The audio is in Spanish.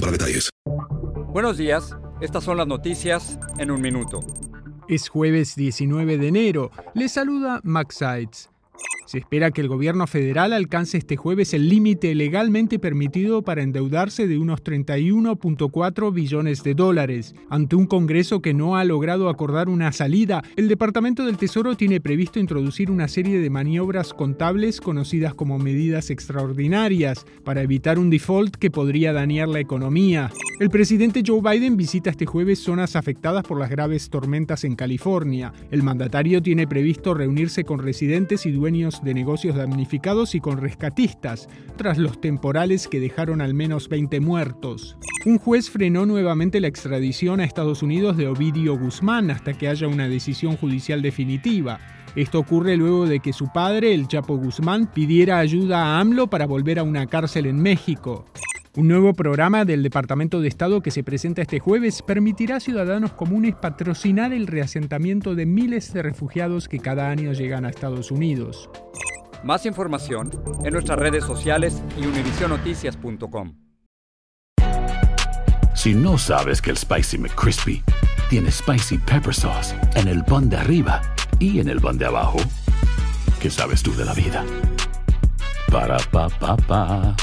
para detalles. Buenos días, estas son las noticias en un minuto. Es jueves 19 de enero. Les saluda Max Sides. Se espera que el gobierno federal alcance este jueves el límite legalmente permitido para endeudarse de unos 31.4 billones de dólares. Ante un Congreso que no ha logrado acordar una salida, el Departamento del Tesoro tiene previsto introducir una serie de maniobras contables conocidas como medidas extraordinarias para evitar un default que podría dañar la economía. El presidente Joe Biden visita este jueves zonas afectadas por las graves tormentas en California. El mandatario tiene previsto reunirse con residentes y dueños de negocios damnificados y con rescatistas, tras los temporales que dejaron al menos 20 muertos. Un juez frenó nuevamente la extradición a Estados Unidos de Ovidio Guzmán hasta que haya una decisión judicial definitiva. Esto ocurre luego de que su padre, el Chapo Guzmán, pidiera ayuda a AMLO para volver a una cárcel en México. Un nuevo programa del Departamento de Estado que se presenta este jueves permitirá a ciudadanos comunes patrocinar el reasentamiento de miles de refugiados que cada año llegan a Estados Unidos. Más información en nuestras redes sociales y univisionoticias.com. Si no sabes que el Spicy McCrispy tiene Spicy Pepper Sauce en el pan de arriba y en el pan de abajo, ¿qué sabes tú de la vida? Para, pa, pa, pa.